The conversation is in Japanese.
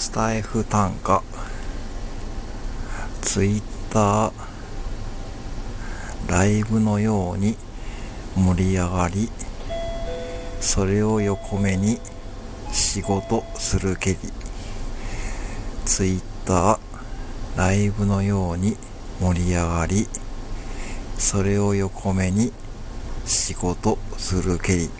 スタイフ単価ツイッター。ライブのように盛り上がり。それを横目に仕事するけり。ツイッター。ライブのように盛り上がり。それを横目に仕事するけり。